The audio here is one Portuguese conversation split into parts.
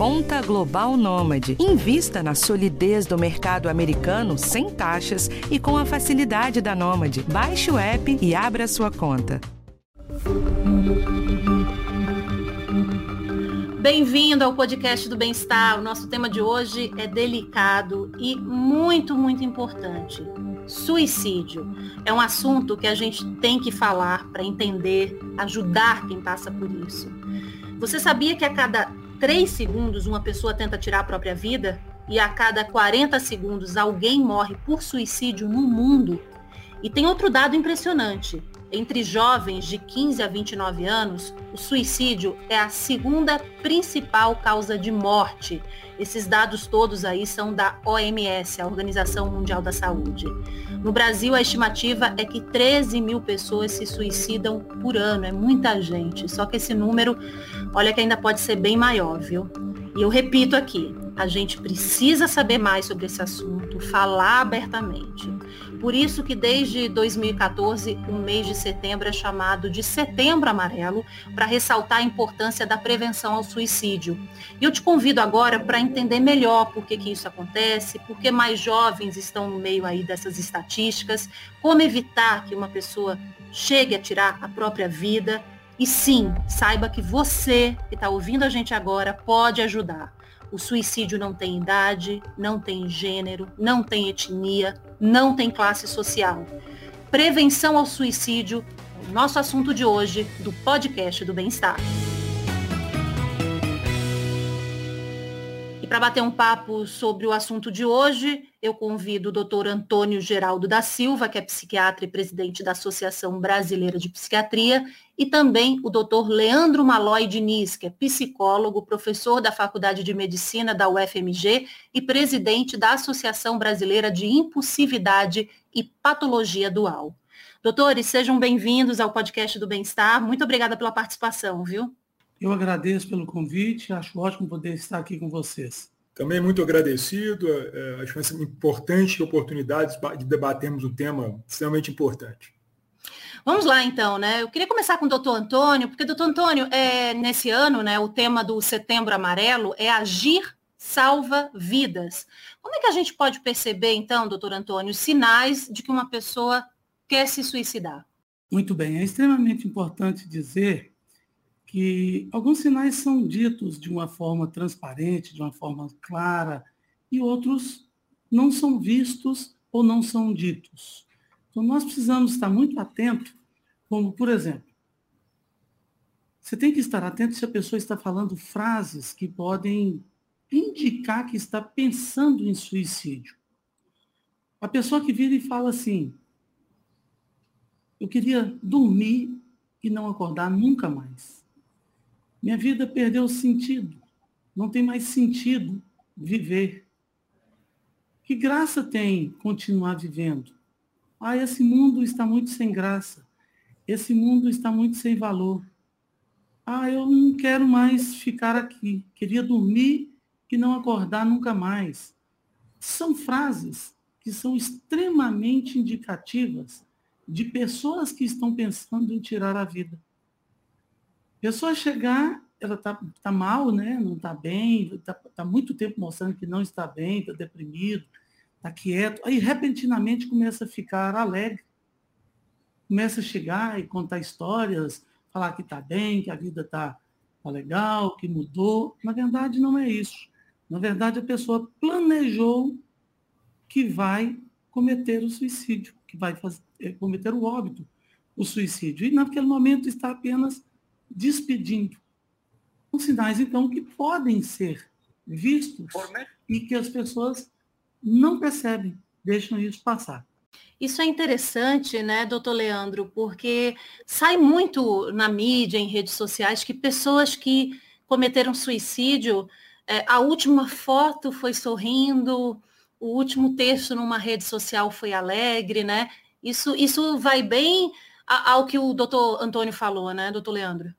Conta Global Nômade. Invista na solidez do mercado americano sem taxas e com a facilidade da Nômade. Baixe o app e abra sua conta. Bem-vindo ao podcast do Bem-Estar. O nosso tema de hoje é delicado e muito, muito importante. Suicídio. É um assunto que a gente tem que falar para entender, ajudar quem passa por isso. Você sabia que a cada 3 segundos uma pessoa tenta tirar a própria vida e a cada 40 segundos alguém morre por suicídio no mundo? E tem outro dado impressionante. Entre jovens de 15 a 29 anos, o suicídio é a segunda principal causa de morte. Esses dados todos aí são da OMS, a Organização Mundial da Saúde. No Brasil, a estimativa é que 13 mil pessoas se suicidam por ano. É muita gente. Só que esse número, olha que ainda pode ser bem maior, viu? E eu repito aqui, a gente precisa saber mais sobre esse assunto, falar abertamente. Por isso que desde 2014 o mês de setembro é chamado de Setembro Amarelo, para ressaltar a importância da prevenção ao suicídio. E eu te convido agora para entender melhor por que, que isso acontece, por que mais jovens estão no meio aí dessas estatísticas, como evitar que uma pessoa chegue a tirar a própria vida. E sim, saiba que você que está ouvindo a gente agora pode ajudar. O suicídio não tem idade, não tem gênero, não tem etnia, não tem classe social. Prevenção ao suicídio o nosso assunto de hoje do podcast do Bem-Estar. Para bater um papo sobre o assunto de hoje, eu convido o doutor Antônio Geraldo da Silva, que é psiquiatra e presidente da Associação Brasileira de Psiquiatria, e também o doutor Leandro Malói Diniz, que é psicólogo, professor da Faculdade de Medicina da UFMG e presidente da Associação Brasileira de Impulsividade e Patologia Dual. Doutores, sejam bem-vindos ao podcast do Bem-Estar. Muito obrigada pela participação, viu? Eu agradeço pelo convite, acho ótimo poder estar aqui com vocês. Também muito agradecido, é, acho uma importante oportunidade de debatermos um tema extremamente importante. Vamos lá, então, né? Eu queria começar com o doutor Antônio, porque, doutor Antônio, é, nesse ano, né, o tema do Setembro Amarelo é agir salva vidas. Como é que a gente pode perceber, então, doutor Antônio, sinais de que uma pessoa quer se suicidar? Muito bem, é extremamente importante dizer que alguns sinais são ditos de uma forma transparente, de uma forma clara, e outros não são vistos ou não são ditos. Então, nós precisamos estar muito atentos, como, por exemplo, você tem que estar atento se a pessoa está falando frases que podem indicar que está pensando em suicídio. A pessoa que vira e fala assim: Eu queria dormir e não acordar nunca mais. Minha vida perdeu sentido. Não tem mais sentido viver. Que graça tem continuar vivendo? Ah, esse mundo está muito sem graça. Esse mundo está muito sem valor. Ah, eu não quero mais ficar aqui. Queria dormir e não acordar nunca mais. São frases que são extremamente indicativas de pessoas que estão pensando em tirar a vida pessoa chegar, ela está tá mal, né? não está bem, está tá muito tempo mostrando que não está bem, está deprimido, está quieto, aí repentinamente começa a ficar alegre, começa a chegar e contar histórias, falar que está bem, que a vida está tá legal, que mudou. Na verdade, não é isso. Na verdade, a pessoa planejou que vai cometer o suicídio, que vai fazer, eh, cometer o óbito, o suicídio. E naquele momento está apenas despedindo. São sinais, então, que podem ser vistos e que as pessoas não percebem, deixam isso passar. Isso é interessante, né, doutor Leandro, porque sai muito na mídia, em redes sociais, que pessoas que cometeram suicídio, é, a última foto foi sorrindo, o último texto numa rede social foi alegre, né? Isso, isso vai bem ao que o doutor Antônio falou, né, doutor Leandro?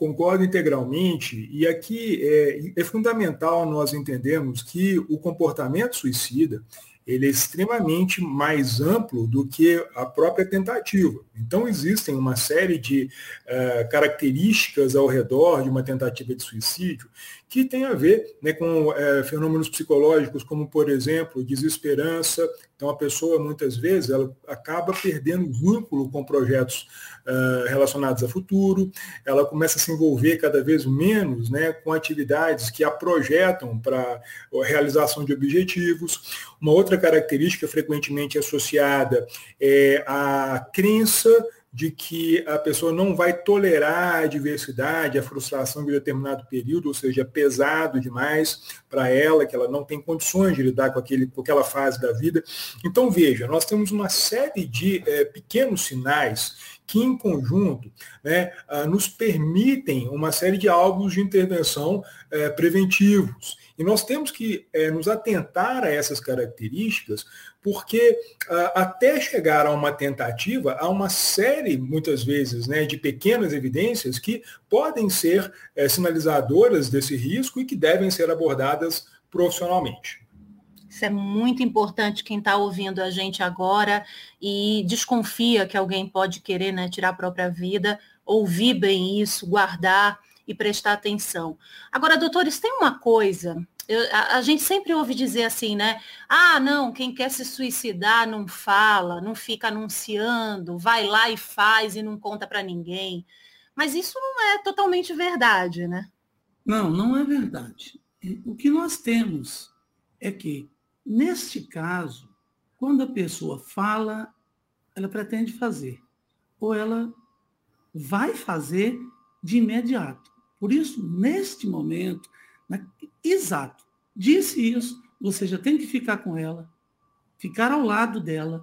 Concordo integralmente, e aqui é, é, fundamental nós entendermos que o comportamento suicida ele é extremamente mais amplo do que a própria tentativa. Então, existem uma série de uh, características ao redor de uma tentativa de suicídio que tem a ver né, com é, fenômenos psicológicos, como, por exemplo, desesperança. Então, a pessoa, muitas vezes, ela acaba perdendo vínculo com projetos uh, relacionados a futuro, ela começa a se envolver cada vez menos né, com atividades que a projetam para a realização de objetivos. Uma outra característica frequentemente associada é a crença de que a pessoa não vai tolerar a diversidade, a frustração de determinado período, ou seja, pesado demais para ela, que ela não tem condições de lidar com, aquele, com aquela fase da vida. Então, veja, nós temos uma série de é, pequenos sinais que, em conjunto, né, ah, nos permitem uma série de alvos de intervenção é, preventivos. E nós temos que é, nos atentar a essas características, porque uh, até chegar a uma tentativa, há uma série, muitas vezes, né, de pequenas evidências que podem ser é, sinalizadoras desse risco e que devem ser abordadas profissionalmente. Isso é muito importante quem está ouvindo a gente agora e desconfia que alguém pode querer né, tirar a própria vida, ouvir bem isso, guardar e prestar atenção. Agora, doutores, tem uma coisa, eu, a, a, gente sempre ouve dizer assim, né? Ah, não, quem quer se suicidar não fala, não fica anunciando, vai lá e faz e não conta para ninguém. Mas isso não é totalmente verdade, né? Não, não é verdade. O que nós temos é que, neste caso, quando a pessoa fala, ela pretende fazer, ou ela vai fazer de imediato. Por isso, neste momento, né, exato, disse isso, você já tem que ficar com ela, ficar ao lado dela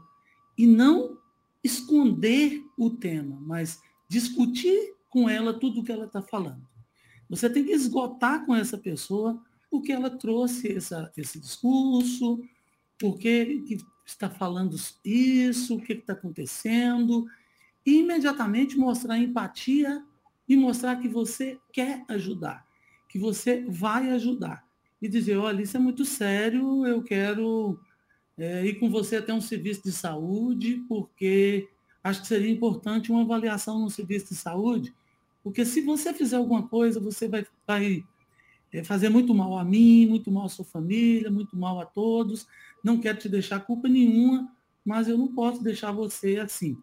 e não esconder o tema, mas discutir com ela tudo o que ela está falando. Você tem que esgotar com essa pessoa o que ela trouxe essa, esse discurso, por que, que está falando isso, o que está acontecendo, e imediatamente mostrar empatia e mostrar que você quer ajudar, que você vai ajudar. E dizer, olha, isso é muito sério, eu quero é, ir com você até um serviço de saúde, porque acho que seria importante uma avaliação no serviço de saúde, porque se você fizer alguma coisa, você vai, vai é, fazer muito mal a mim, muito mal à sua família, muito mal a todos. Não quero te deixar culpa nenhuma, mas eu não posso deixar você assim.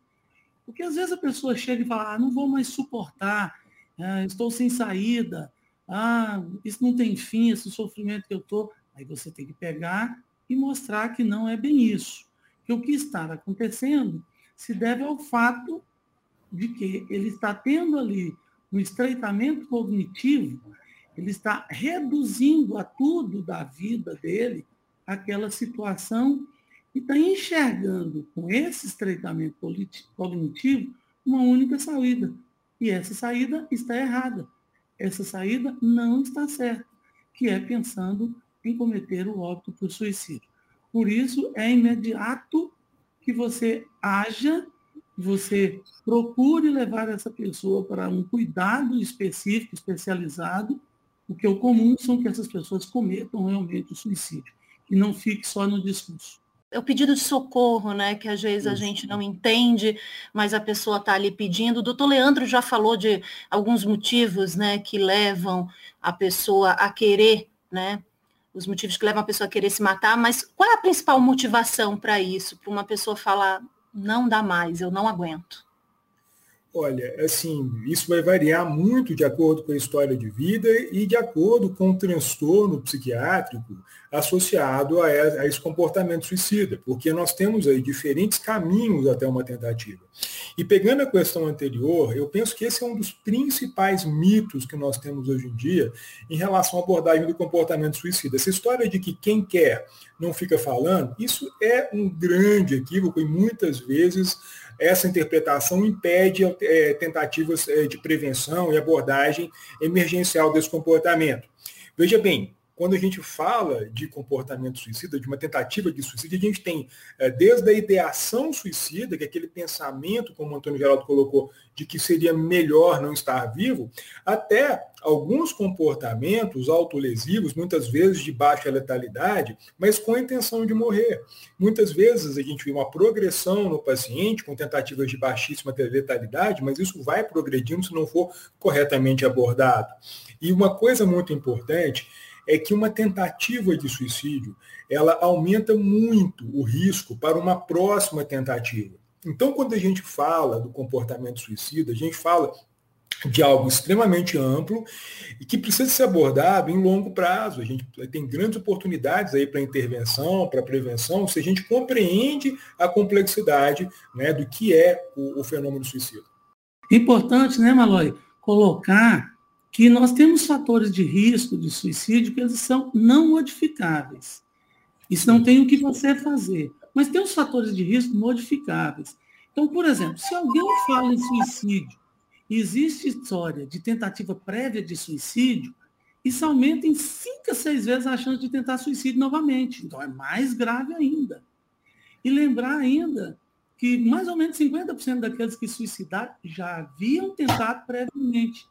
Porque às vezes a pessoa chega e fala, ah, não vou mais suportar, ah, estou sem saída, ah, isso não tem fim, esse sofrimento que eu estou. Aí você tem que pegar e mostrar que não é bem isso. Que o que está acontecendo se deve ao fato de que ele está tendo ali um estreitamento cognitivo, ele está reduzindo a tudo da vida dele aquela situação e está enxergando com esse estreitamento cognitivo uma única saída. E essa saída está errada. Essa saída não está certa, que é pensando em cometer o óbito por suicídio. Por isso, é imediato que você haja, você procure levar essa pessoa para um cuidado específico, especializado, porque o comum são que essas pessoas cometam realmente o suicídio, e não fique só no discurso o pedido de socorro, né? Que às vezes a gente não entende, mas a pessoa está ali pedindo. O doutor Leandro já falou de alguns motivos, né, que levam a pessoa a querer, né? Os motivos que levam a pessoa a querer se matar, mas qual é a principal motivação para isso? Para uma pessoa falar, não dá mais, eu não aguento. Olha, assim, isso vai variar muito de acordo com a história de vida e de acordo com o transtorno psiquiátrico associado a, esse comportamento suicida, porque nós temos aí diferentes caminhos até uma tentativa. E pegando a questão anterior, eu penso que esse é um dos principais mitos que nós temos hoje em dia em relação à abordagem do comportamento suicida. Essa história de que quem quer não fica falando, isso é um grande equívoco e muitas vezes essa interpretação impede é, tentativas é, de prevenção e abordagem emergencial desse comportamento. Veja bem, quando a gente fala de comportamento suicida, de uma tentativa de suicídio, a gente tem é, desde a ideação suicida, que é aquele pensamento, como o Antônio Geraldo colocou, de que seria melhor não estar vivo, até alguns comportamentos autolesivos, muitas vezes de baixa letalidade, mas com a intenção de morrer. Muitas vezes a gente vê uma progressão no paciente com tentativas de baixíssima letalidade, mas isso vai progredindo se não for corretamente abordado. E uma coisa muito importante é que uma tentativa de suicídio, ela aumenta muito o risco para uma próxima tentativa. Então, quando a gente fala do comportamento suicida, a gente fala de algo extremamente amplo e que precisa ser abordado em longo prazo. A gente tem grandes oportunidades aí para intervenção, para prevenção, se a gente compreende a complexidade né, do que é o, o fenômeno suicida. Importante, né, Malói, colocar que nós temos fatores de risco de suicídio que eles são não modificáveis. Isso não tem o que você fazer. Mas tem os fatores de risco modificáveis. Então, por exemplo, se alguém fala em suicídio e existe história de tentativa prévia de suicídio, isso aumenta em cinco a seis vezes a chance de tentar suicídio novamente. Então, é mais grave ainda. E lembrar ainda que mais ou menos 50% daqueles que suicidaram já haviam tentado previamente.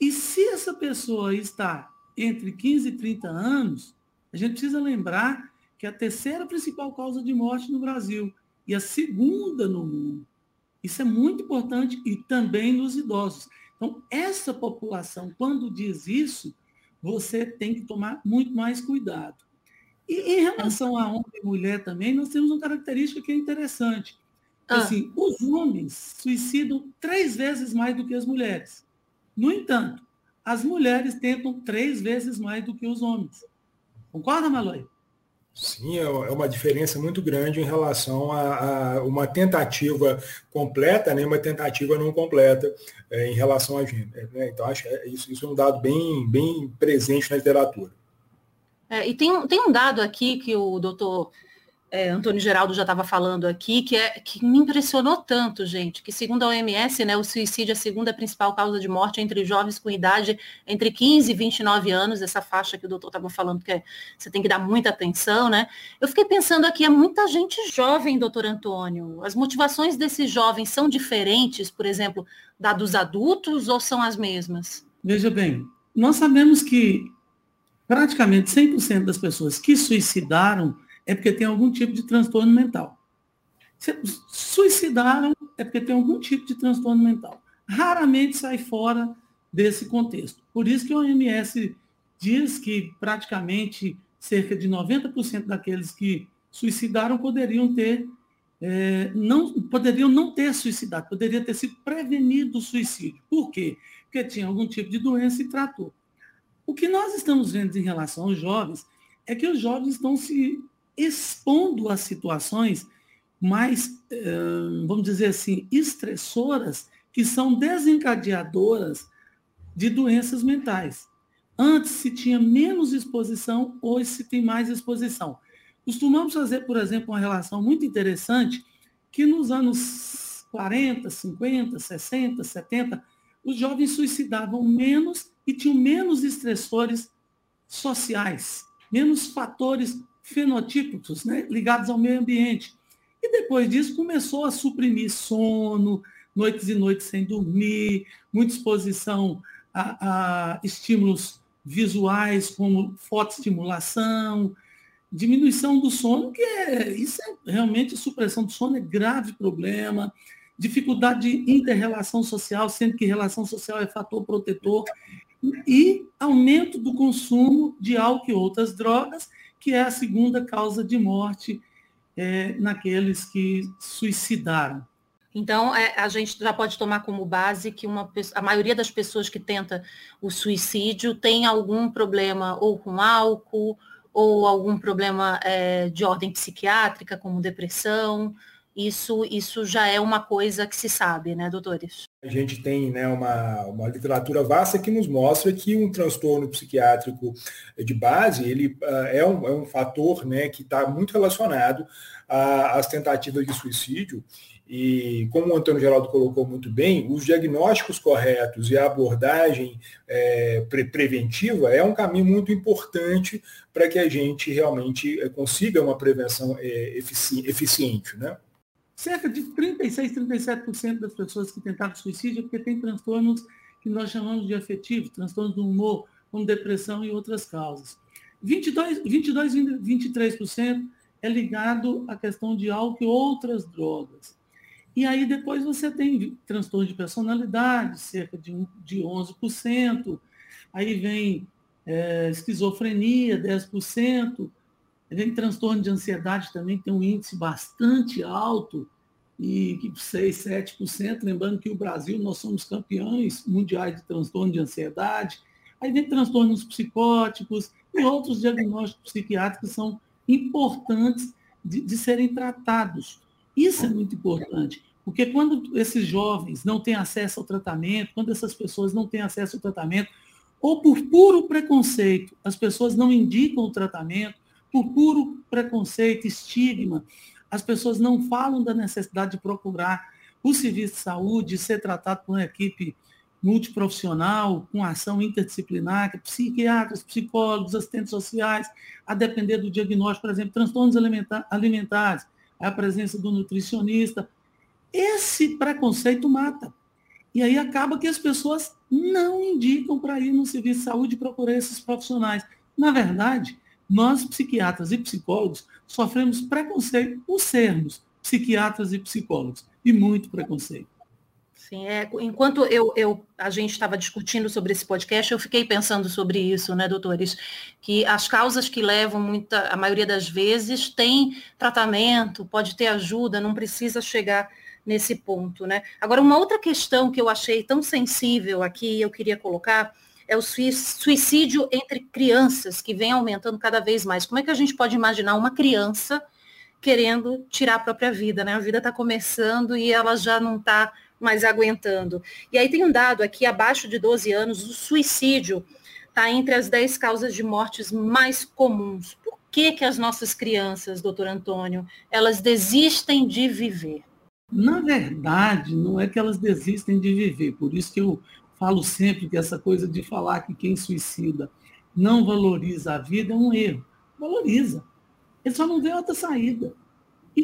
E se essa pessoa está entre 15 e 30 anos, a gente precisa lembrar que é a terceira principal causa de morte no Brasil e a segunda no mundo. Isso é muito importante e também nos idosos. Então, essa população, quando diz isso, você tem que tomar muito mais cuidado. E em relação a homem e mulher também, nós temos uma característica que é interessante. Ah. Assim, os homens suicidam três vezes mais do que as mulheres. No entanto, as mulheres tentam três vezes mais do que os homens. Concorda, Maloi? Sim, é, é uma diferença muito grande em relação a, a uma tentativa completa, nem né, uma tentativa não completa é, em relação a gênero. Né? Então, acho que isso, isso é um dado bem, bem presente na literatura. É, e tem, tem um dado aqui que o doutor é, Antônio Geraldo já estava falando aqui, que, é, que me impressionou tanto, gente, que segundo a OMS, né, o suicídio é a segunda principal causa de morte entre jovens com idade entre 15 e 29 anos, essa faixa que o doutor estava falando, que é, você tem que dar muita atenção, né? Eu fiquei pensando aqui, é muita gente jovem, doutor Antônio. As motivações desses jovens são diferentes, por exemplo, da dos adultos ou são as mesmas? Veja bem, nós sabemos que praticamente 100% das pessoas que suicidaram é porque tem algum tipo de transtorno mental. Se suicidaram é porque tem algum tipo de transtorno mental. Raramente sai fora desse contexto. Por isso que a OMS diz que praticamente cerca de 90% daqueles que suicidaram poderiam ter é, não poderiam não ter suicidado, poderia ter sido prevenido o suicídio. Por quê? Porque tinha algum tipo de doença e tratou. O que nós estamos vendo em relação aos jovens é que os jovens estão se expondo a situações mais, eh, vamos dizer assim, estressoras, que são desencadeadoras de doenças mentais. Antes se tinha menos exposição, hoje se tem mais exposição. Costumamos fazer, por exemplo, uma relação muito interessante, que nos anos 40, 50, 60, 70, os jovens suicidavam menos e tinham menos estressores sociais, menos fatores fenotípicos né, ligados ao meio ambiente. E depois disso começou a suprimir sono, noites e noites sem dormir, muita exposição a, a estímulos visuais como fotoestimulação, diminuição do sono, que é, isso é realmente supressão do sono é grave problema, dificuldade de inter-relação social, sendo que relação social é fator protetor, e aumento do consumo de álcool e outras drogas, que é a segunda causa de morte é, naqueles que suicidaram. Então, é, a gente já pode tomar como base que uma, a maioria das pessoas que tenta o suicídio tem algum problema ou com álcool, ou algum problema é, de ordem psiquiátrica, como depressão, isso, isso já é uma coisa que se sabe, né, doutores? A gente tem né, uma, uma literatura vasta que nos mostra que um transtorno psiquiátrico de base ele uh, é, um, é um fator né, que está muito relacionado às tentativas de suicídio E como o Antônio Geraldo colocou muito bem, os diagnósticos corretos e a abordagem é, pre preventiva é um caminho muito importante para que a gente realmente é, consiga uma prevenção é, efici eficiente. Né? Cerca de 36, 37% das pessoas que tentaram suicídio é porque tem transtornos que nós chamamos de afetivo, transtornos do humor, como depressão e outras causas. 22, 22 23% é ligado à questão de álcool e outras drogas. E aí depois você tem transtorno de personalidade, cerca de, de 11%, aí vem é, esquizofrenia, 10%, vem transtorno de ansiedade também, tem um índice bastante alto, e 6, 7%, lembrando que o Brasil, nós somos campeões mundiais de transtorno de ansiedade, aí vem transtornos psicóticos e outros diagnósticos psiquiátricos que são importantes de, de serem tratados. Isso é muito importante, porque quando esses jovens não têm acesso ao tratamento, quando essas pessoas não têm acesso ao tratamento, ou por puro preconceito, as pessoas não indicam o tratamento, por puro preconceito, estigma, as pessoas não falam da necessidade de procurar o serviço de saúde, ser tratado por uma equipe multiprofissional, com ação interdisciplinar, psiquiatras, psicólogos, assistentes sociais, a depender do diagnóstico, por exemplo, transtornos alimentares, a presença do nutricionista. Esse preconceito mata. E aí acaba que as pessoas não indicam para ir no serviço de saúde procurar esses profissionais. Na verdade, nós, psiquiatras e psicólogos, sofremos preconceito por sermos psiquiatras e psicólogos, e muito preconceito. Sim, é, enquanto eu, eu, a gente estava discutindo sobre esse podcast, eu fiquei pensando sobre isso, né, doutores? Que as causas que levam muita, a maioria das vezes tem tratamento, pode ter ajuda, não precisa chegar nesse ponto, né? Agora, uma outra questão que eu achei tão sensível aqui, eu queria colocar, é o suicídio entre crianças, que vem aumentando cada vez mais. Como é que a gente pode imaginar uma criança querendo tirar a própria vida, né? A vida está começando e ela já não está mais aguentando. E aí tem um dado aqui, abaixo de 12 anos, o suicídio está entre as 10 causas de mortes mais comuns. Por que, que as nossas crianças, doutor Antônio, elas desistem de viver? Na verdade, não é que elas desistem de viver, por isso que eu falo sempre que essa coisa de falar que quem suicida não valoriza a vida é um erro. Valoriza. Ele só não vê outra saída.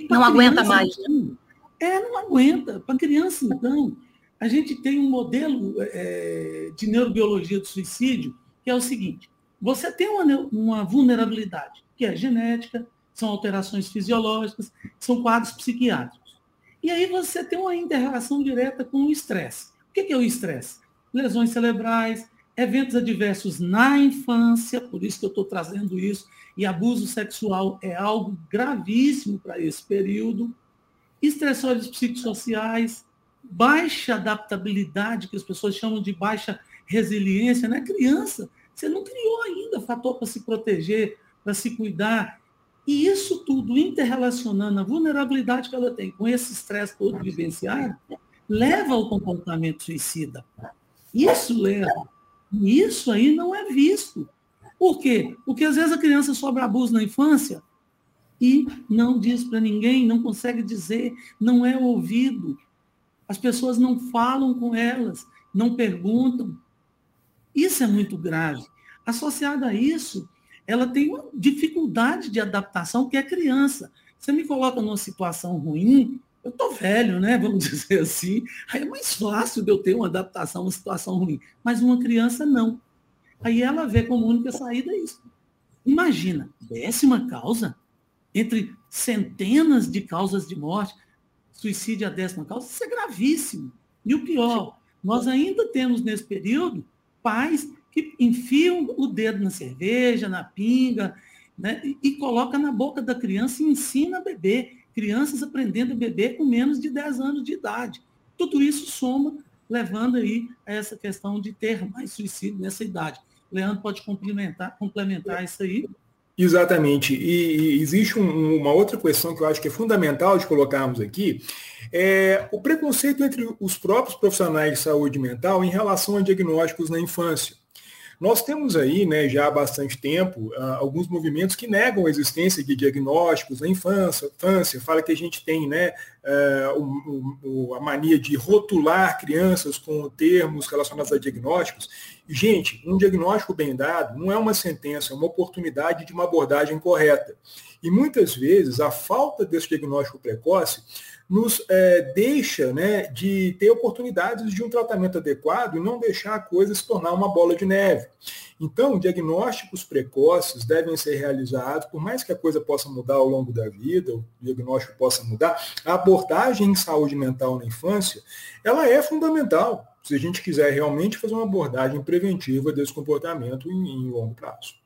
não aguenta mais. Então, é, não aguenta. Para criança, então, a gente tem um modelo é, de neurobiologia do suicídio que é o seguinte: você tem uma, uma vulnerabilidade, que é genética, são alterações fisiológicas, são quadros psiquiátricos. E aí você tem uma interação direta com o estresse. O que é o estresse? Lesões cerebrais, eventos adversos na infância, por isso que eu estou trazendo isso, e abuso sexual é algo gravíssimo para esse período estressores psicossociais, baixa adaptabilidade, que as pessoas chamam de baixa resiliência, né? Criança, você não criou ainda fator para se proteger, para se cuidar. E isso tudo interrelacionando a vulnerabilidade que ela tem com esse estresse todo vivenciado, leva ao comportamento suicida. Isso leva. E isso aí não é visto. Por quê? Porque às vezes a criança sofre abuso na infância, e não diz para ninguém, não consegue dizer, não é ouvido. As pessoas não falam com elas, não perguntam. Isso é muito grave. Associado a isso, ela tem uma dificuldade de adaptação, que é criança. Você me coloca numa situação ruim, eu estou velho, né? Vamos dizer assim. Aí é mais fácil de eu ter uma adaptação a uma situação ruim. Mas uma criança não. Aí ela vê como única saída isso. Imagina, décima causa, entre centenas de causas de morte, suicídio é a décima causa, isso é gravíssimo. E o pior, nós ainda temos nesse período pais que enfiam o dedo na cerveja, na pinga, né, e, e coloca na boca da criança e ensina a beber. Crianças aprendendo a beber com menos de 10 anos de idade. Tudo isso soma, levando aí a essa questão de ter mais suicídio nessa idade. Leandro pode complementar, complementar isso aí. Exatamente. E, existe um, uma outra questão que eu acho que é fundamental de colocarmos aqui, é o preconceito entre os próprios profissionais de saúde mental em relação a diagnósticos na infância. Nós temos aí, né, já há bastante tempo, uh, alguns movimentos que negam a existência de diagnósticos na infância, infância fala que a gente tem né, o, a mania de rotular crianças com termos relacionados a diagnósticos. Gente, um diagnóstico bem dado não é uma sentença, é uma oportunidade de uma abordagem correta. E muitas vezes a falta desse diagnóstico precoce nos é, deixa né, de ter oportunidades de um tratamento adequado e não deixar a coisa se tornar uma bola de neve. Então, diagnósticos precoces devem ser realizados, por mais que a coisa possa mudar ao longo da vida, o diagnóstico possa mudar, a abordagem em saúde mental na infância, ela é fundamental, se a gente quiser realmente fazer uma abordagem preventiva desse comportamento em, em longo prazo.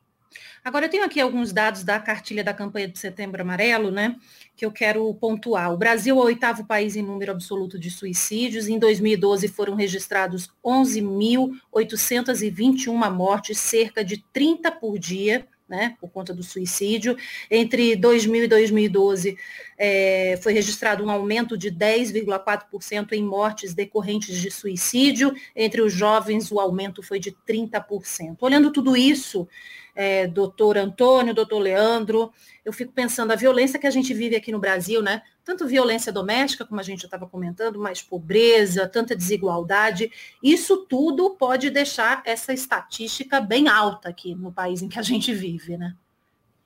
Agora, eu tenho aqui alguns dados da cartilha da campanha de Setembro Amarelo, né, que eu quero pontuar. O Brasil é o oitavo país em número absoluto de suicídios. Em 2012 foram registrados 11.821 mortes, cerca de 30 por dia. Né, por conta do suicídio. Entre 2000 e 2012, é, foi registrado um aumento de 10,4% em mortes decorrentes de suicídio. Entre os jovens, o aumento foi de 30%. Olhando tudo isso, é, doutor Antônio, doutor Leandro, eu fico pensando a violência que a gente vive aqui no Brasil, né? Tanto violência doméstica, como a gente já estava comentando, mais pobreza, tanta desigualdade, isso tudo pode deixar essa estatística bem alta aqui no país em que a gente vive, né?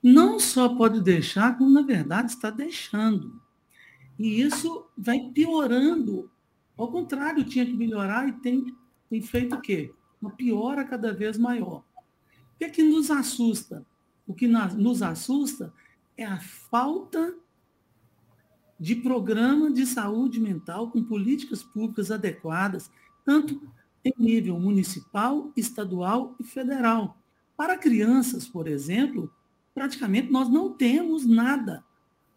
Não só pode deixar, como na verdade está deixando. E isso vai piorando. Ao contrário, tinha que melhorar e tem, tem feito o quê? Uma piora cada vez maior. O que é que nos assusta? O que nos assusta é a falta de programa de saúde mental com políticas públicas adequadas, tanto em nível municipal, estadual e federal. Para crianças, por exemplo, praticamente nós não temos nada.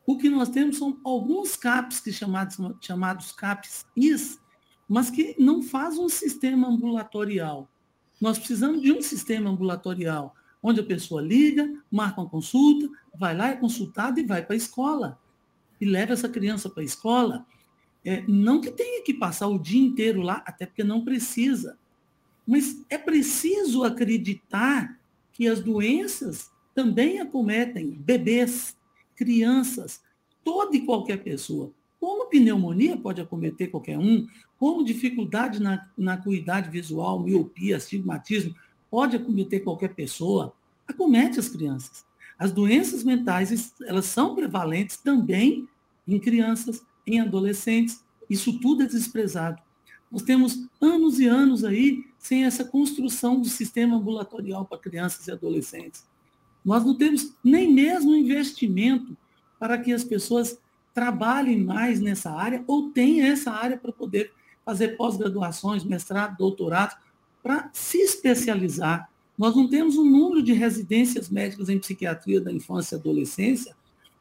O que nós temos são alguns CAPs, que chamados, chamados CAPs-IS, mas que não fazem um sistema ambulatorial. Nós precisamos de um sistema ambulatorial, onde a pessoa liga, marca uma consulta, vai lá, é consultada e vai para a escola. E leva essa criança para a escola. É, não que tenha que passar o dia inteiro lá, até porque não precisa. Mas é preciso acreditar que as doenças também acometem bebês, crianças, toda e qualquer pessoa. Como pneumonia pode acometer qualquer um, como dificuldade na, na acuidade visual, miopia, astigmatismo, pode acometer qualquer pessoa, acomete as crianças. As doenças mentais, elas são prevalentes também em crianças, em adolescentes. Isso tudo é desprezado. Nós temos anos e anos aí sem essa construção do sistema ambulatorial para crianças e adolescentes. Nós não temos nem mesmo investimento para que as pessoas trabalhem mais nessa área ou tenham essa área para poder fazer pós-graduações, mestrado, doutorado, para se especializar. Nós não temos um número de residências médicas em psiquiatria da infância e adolescência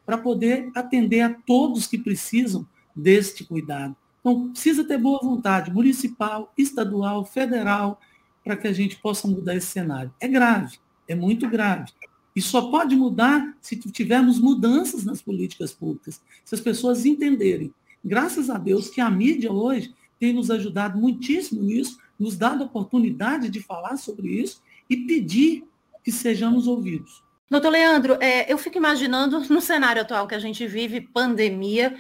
para poder atender a todos que precisam deste cuidado. Então, precisa ter boa vontade, municipal, estadual, federal, para que a gente possa mudar esse cenário. É grave, é muito grave. E só pode mudar se tivermos mudanças nas políticas públicas, se as pessoas entenderem. Graças a Deus que a mídia hoje tem nos ajudado muitíssimo nisso, nos dado a oportunidade de falar sobre isso e pedir que sejamos ouvidos. Doutor Leandro, é, eu fico imaginando no cenário atual que a gente vive, pandemia,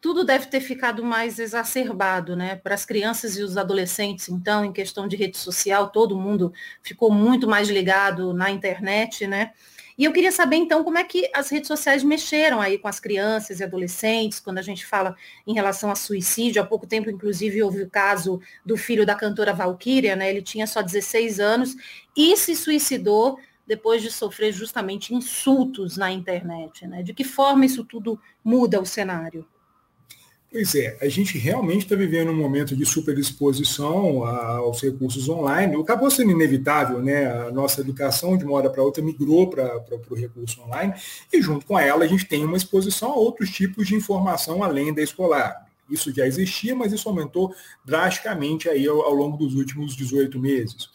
tudo deve ter ficado mais exacerbado, né? Para as crianças e os adolescentes, então, em questão de rede social, todo mundo ficou muito mais ligado na internet, né? E eu queria saber, então, como é que as redes sociais mexeram aí com as crianças e adolescentes, quando a gente fala em relação a suicídio. Há pouco tempo, inclusive, houve o caso do filho da cantora Valkyria, né? Ele tinha só 16 anos e se suicidou depois de sofrer justamente insultos na internet, né? De que forma isso tudo muda o cenário? Pois é, a gente realmente está vivendo um momento de superexposição aos recursos online. Acabou sendo inevitável, né? A nossa educação, de uma hora para outra, migrou para o recurso online, e junto com ela a gente tem uma exposição a outros tipos de informação além da escolar. Isso já existia, mas isso aumentou drasticamente aí ao, ao longo dos últimos 18 meses.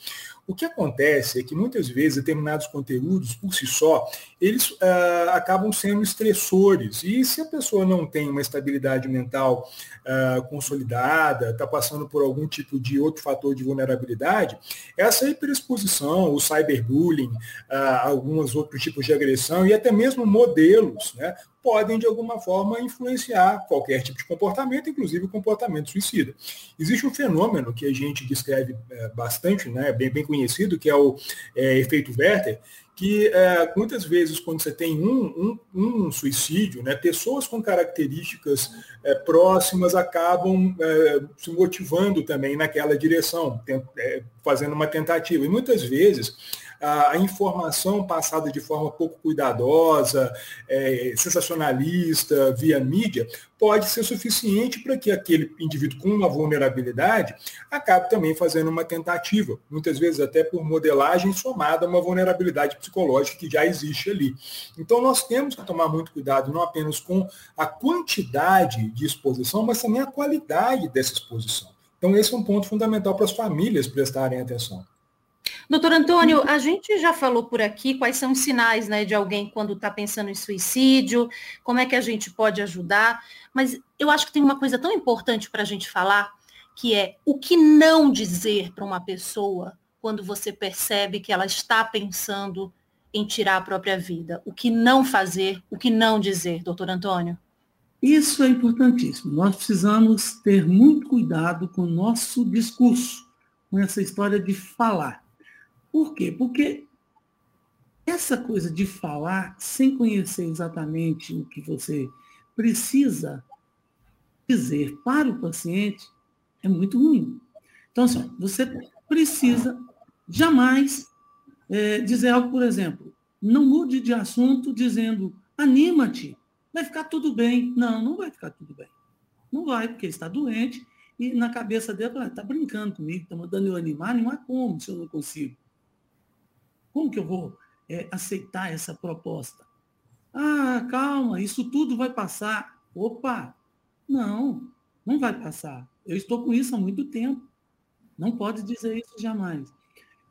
O que acontece é que muitas vezes determinados conteúdos, por si só, eles uh, acabam sendo estressores. E se a pessoa não tem uma estabilidade mental uh, consolidada, está passando por algum tipo de outro fator de vulnerabilidade, essa hiperexposição, o cyberbullying, uh, alguns outros tipos de agressão e até mesmo modelos, né, podem, de alguma forma, influenciar qualquer tipo de comportamento, inclusive o comportamento suicida. Existe um fenômeno que a gente descreve é, bastante, né, bem, bem conhecido, que é o é, efeito Werther, que é, muitas vezes quando você tem um, um, um suicídio, né, pessoas com características é, próximas acabam é, se motivando também naquela direção, é, fazendo uma tentativa. E muitas vezes a, informação passada de forma pouco cuidadosa, é, sensacionalista, via mídia, pode ser suficiente para que aquele indivíduo com uma vulnerabilidade acabe também fazendo uma tentativa, muitas vezes até por modelagem somada a uma vulnerabilidade psicológica que já existe ali. Então nós temos que tomar muito cuidado não apenas com a quantidade de exposição, mas também a qualidade dessa exposição. Então esse é um ponto fundamental para as famílias prestarem atenção. Doutor Antônio, a gente já falou por aqui quais são os sinais né, de alguém quando está pensando em suicídio, como é que a gente pode ajudar, mas eu acho que tem uma coisa tão importante para a gente falar, que é o que não dizer para uma pessoa quando você percebe que ela está pensando em tirar a própria vida. O que não fazer, o que não dizer, doutor Antônio? Isso é importantíssimo. Nós precisamos ter muito cuidado com o nosso discurso, com essa história de falar. Por quê? Porque essa coisa de falar sem conhecer exatamente o que você precisa dizer para o paciente é muito ruim. Então, assim, você precisa jamais é, dizer algo, por exemplo, não mude de assunto dizendo anima-te, vai ficar tudo bem. Não, não vai ficar tudo bem. Não vai, porque ele está doente e na cabeça dele, está brincando comigo, está mandando eu animar, há como se eu não consigo. Como que eu vou é, aceitar essa proposta? Ah, calma, isso tudo vai passar. Opa, não, não vai passar. Eu estou com isso há muito tempo. Não pode dizer isso jamais.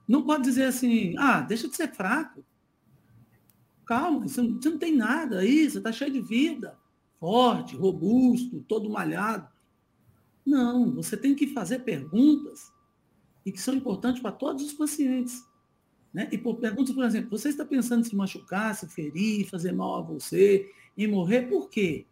Não pode dizer assim, ah, deixa de ser fraco. Calma, você não, você não tem nada aí, você está cheio de vida. Forte, robusto, todo malhado. Não, você tem que fazer perguntas e que são importantes para todos os pacientes. Né? E por perguntas, por exemplo, você está pensando em se machucar, se ferir, fazer mal a você, em morrer, por quê?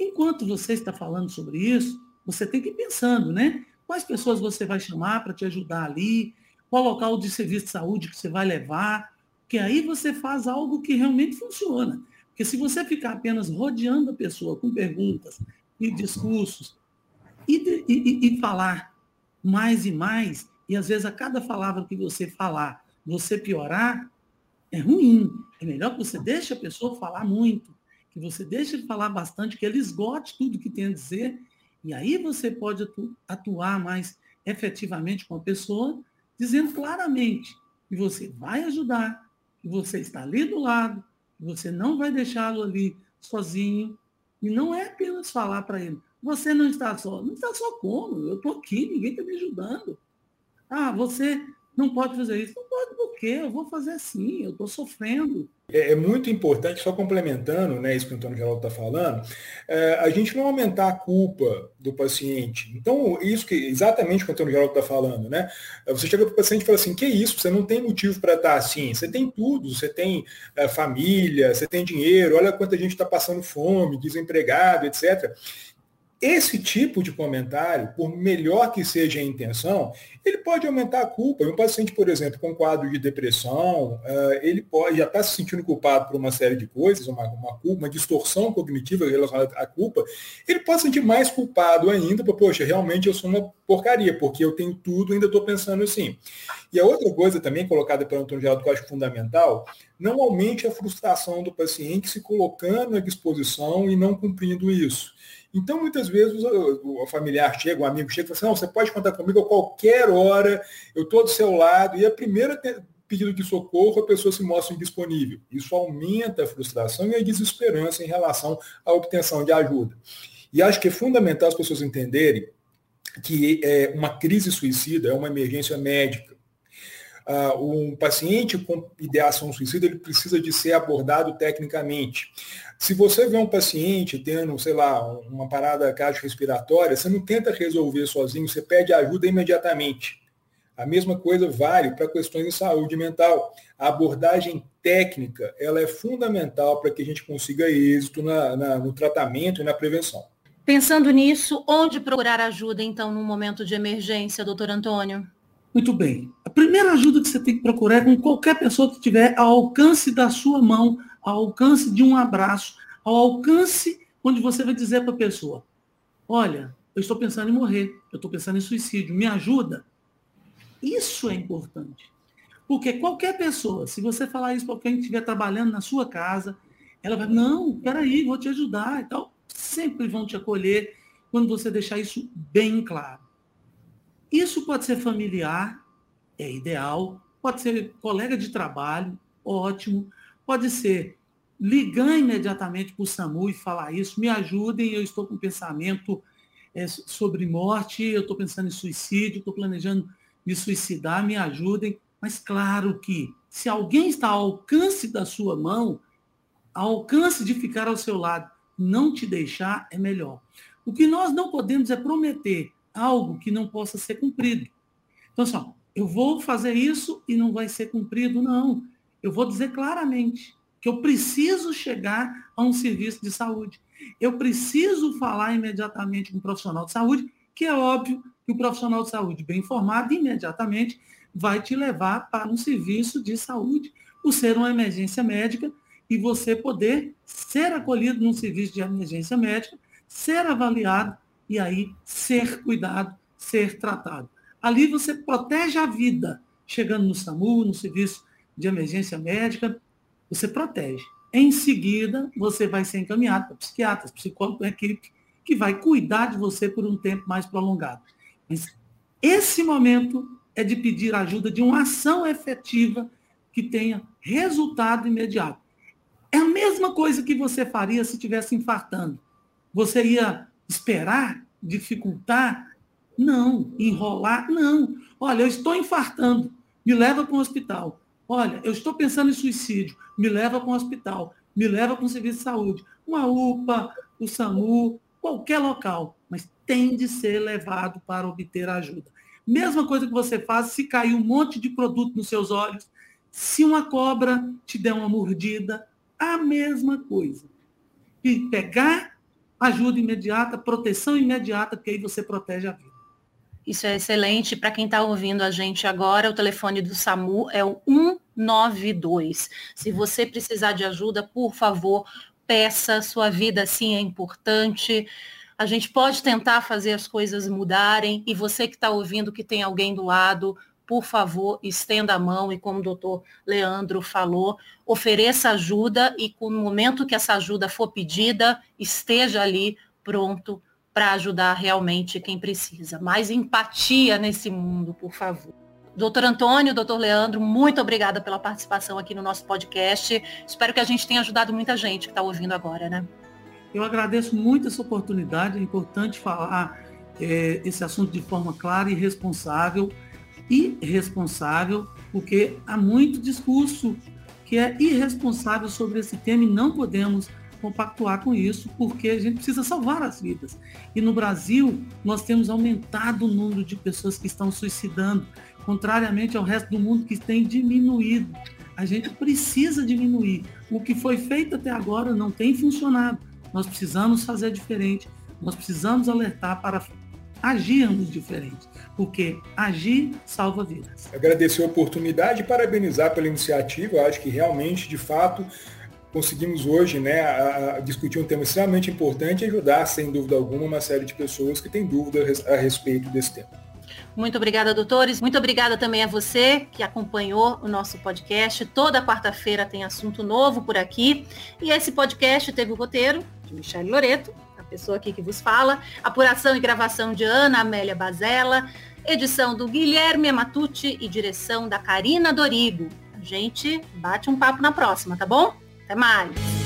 Enquanto você está falando sobre isso, você tem que ir pensando, né? Quais pessoas você vai chamar para te ajudar ali, qual local de serviço de saúde que você vai levar, que aí você faz algo que realmente funciona. Porque se você ficar apenas rodeando a pessoa com perguntas e discursos e, e, e falar mais e mais, e às vezes a cada palavra que você falar, você piorar, é ruim. É melhor que você deixe a pessoa falar muito, que você deixe ele falar bastante, que ele esgote tudo que tem a dizer, e aí você pode atuar mais efetivamente com a pessoa, dizendo claramente que você vai ajudar, que você está ali do lado, que você não vai deixá-lo ali sozinho, e não é apenas falar para ele, você não está só. Não está só como? Eu estou aqui, ninguém está me ajudando. Ah, você não pode fazer isso. Não pode por quê? Eu vou fazer assim, eu estou sofrendo. É, é, muito importante, só complementando né, isso que o Antônio Geraldo está falando, é, a gente não aumentar a culpa do paciente. Então, isso que exatamente o que o Antônio Geraldo está falando, né? Você chega para o paciente e fala assim, que isso, você não tem motivo para estar tá assim, você tem tudo, você tem é, família, você tem dinheiro, olha quanta gente está passando fome, desempregado, etc. Esse tipo de comentário, por melhor que seja a intenção, ele pode aumentar a culpa. Um paciente, por exemplo, com quadro de depressão, eh, ele pode já está se sentindo culpado por uma série de coisas, uma, uma, uma distorção cognitiva relacionada à culpa, ele pode se sentir mais culpado ainda, porque, poxa, realmente eu sou uma porcaria, porque eu tenho tudo e ainda estou pensando assim. E a outra coisa também colocada pelo Antônio Geraldo que eu acho fundamental, não aumente a frustração do paciente se colocando à disposição e não cumprindo isso. Então, muitas vezes, o, familiar chega, o amigo chega e fala assim, não, você pode contar comigo a qualquer hora, eu estou do seu lado, e a primeira pedido de socorro, a pessoa se mostra indisponível. Isso aumenta a frustração e a desesperança em relação à obtenção de ajuda. E acho que é fundamental as pessoas entenderem que é, uma crise suicida é uma emergência médica. Uh, um paciente com ideação suicida ele precisa de ser abordado tecnicamente. Se você vê um paciente tendo, sei lá, uma parada cardiorrespiratória, você não tenta resolver sozinho, você pede ajuda imediatamente. A mesma coisa vale para questões de saúde mental. A abordagem técnica ela é fundamental para que a gente consiga êxito na, na, no tratamento e na prevenção. Pensando nisso, onde procurar ajuda, então, num momento de emergência, doutor Antônio? Muito bem. A primeira ajuda que você tem que procurar é com qualquer pessoa que estiver ao alcance da sua mão, ao alcance de um abraço, ao alcance onde você vai dizer para a pessoa: Olha, eu estou pensando em morrer, eu estou pensando em suicídio, me ajuda. Isso é importante. Porque qualquer pessoa, se você falar isso para quem estiver trabalhando na sua casa, ela vai, não, peraí, vou te ajudar e tal. Sempre vão te acolher quando você deixar isso bem claro. Isso pode ser familiar, é ideal, pode ser colega de trabalho, ótimo, pode ser ligar imediatamente para o SAMU e falar isso, me ajudem, eu estou com pensamento é, sobre morte, eu estou pensando em suicídio, estou planejando me suicidar, me ajudem. Mas claro que se alguém está ao alcance da sua mão, ao alcance de ficar ao seu lado, não te deixar é melhor. O que nós não podemos é prometer algo que não possa ser cumprido. Então, assim, eu vou fazer isso e não vai ser cumprido, não. Eu vou dizer claramente que eu preciso chegar a um serviço de saúde. Eu preciso falar imediatamente com um profissional de saúde, que é óbvio que o profissional de saúde bem informado imediatamente vai te levar para um serviço de saúde, por ser uma emergência médica, e você poder ser acolhido num serviço de emergência médica, ser avaliado e aí ser cuidado, ser tratado. Ali você protege a vida, chegando no SAMU, no serviço de emergência médica, você protege. Em seguida, você vai ser encaminhado para psiquiatras, psicólogo, equipe, que vai cuidar de você por um tempo mais prolongado. Mas esse momento é de pedir ajuda de uma ação efetiva que tenha resultado imediato. É a mesma coisa que você faria se estivesse infartando. Você ia esperar, dificultar? Não. Enrolar? Não. Olha, eu estou infartando, me leva para um hospital. Olha, eu estou pensando em suicídio, me leva para um hospital, me leva para um serviço de saúde. Uma UPA, o SAMU, qualquer local, mas tem de ser levado para obter ajuda. Mesma coisa que você faz se cair um monte de produto nos seus olhos, se uma cobra te der uma mordida, a mesma coisa. E pegar ajuda imediata, proteção imediata, porque aí você protege a vida. Isso é excelente. Para quem está ouvindo a gente agora, o telefone do SAMU é o 192. Se você precisar de ajuda, por favor, peça. Sua vida, sim, é importante. A gente pode tentar fazer as coisas mudarem. E você que está ouvindo, que tem alguém do lado, por favor, estenda a mão e, como o doutor Leandro falou, ofereça ajuda e, no momento que essa ajuda for pedida, esteja ali pronto para ajudar realmente quem precisa. Mais empatia nesse mundo, por favor. Doutor Antônio, doutor Leandro, muito obrigada pela participação aqui no nosso podcast. Espero que a gente tenha ajudado muita gente que está ouvindo agora, né? Eu agradeço muito essa oportunidade. É importante falar é, esse assunto de forma clara e responsável irresponsável, porque há muito discurso que é irresponsável sobre esse tema e não podemos compactuar com isso, porque a gente precisa salvar as vidas. E no Brasil, nós temos aumentado o número de pessoas que estão suicidando, contrariamente ao resto do mundo que tem diminuído. A gente precisa diminuir. O que foi feito até agora não tem funcionado. Nós precisamos fazer diferente. Nós precisamos alertar para agirmos diferente, porque agir salva vidas. Agradecer a oportunidade e parabenizar pela iniciativa. Eu acho que realmente, de fato, conseguimos hoje né, a, a discutir um tema extremamente importante e ajudar, sem dúvida alguma, uma série de pessoas que têm dúvida a respeito desse tema. Muito obrigada, doutores. Muito obrigada também a você que acompanhou o nosso podcast. Toda quarta-feira tem assunto novo por aqui. E esse podcast teve o roteiro de Michele Loreto, pessoa aqui que vos fala. Apuração e gravação de Ana Amélia Bazella. Edição do Guilherme Amatucci e direção da Karina Dorigo. A gente bate um papo na próxima, tá bom? Até mais!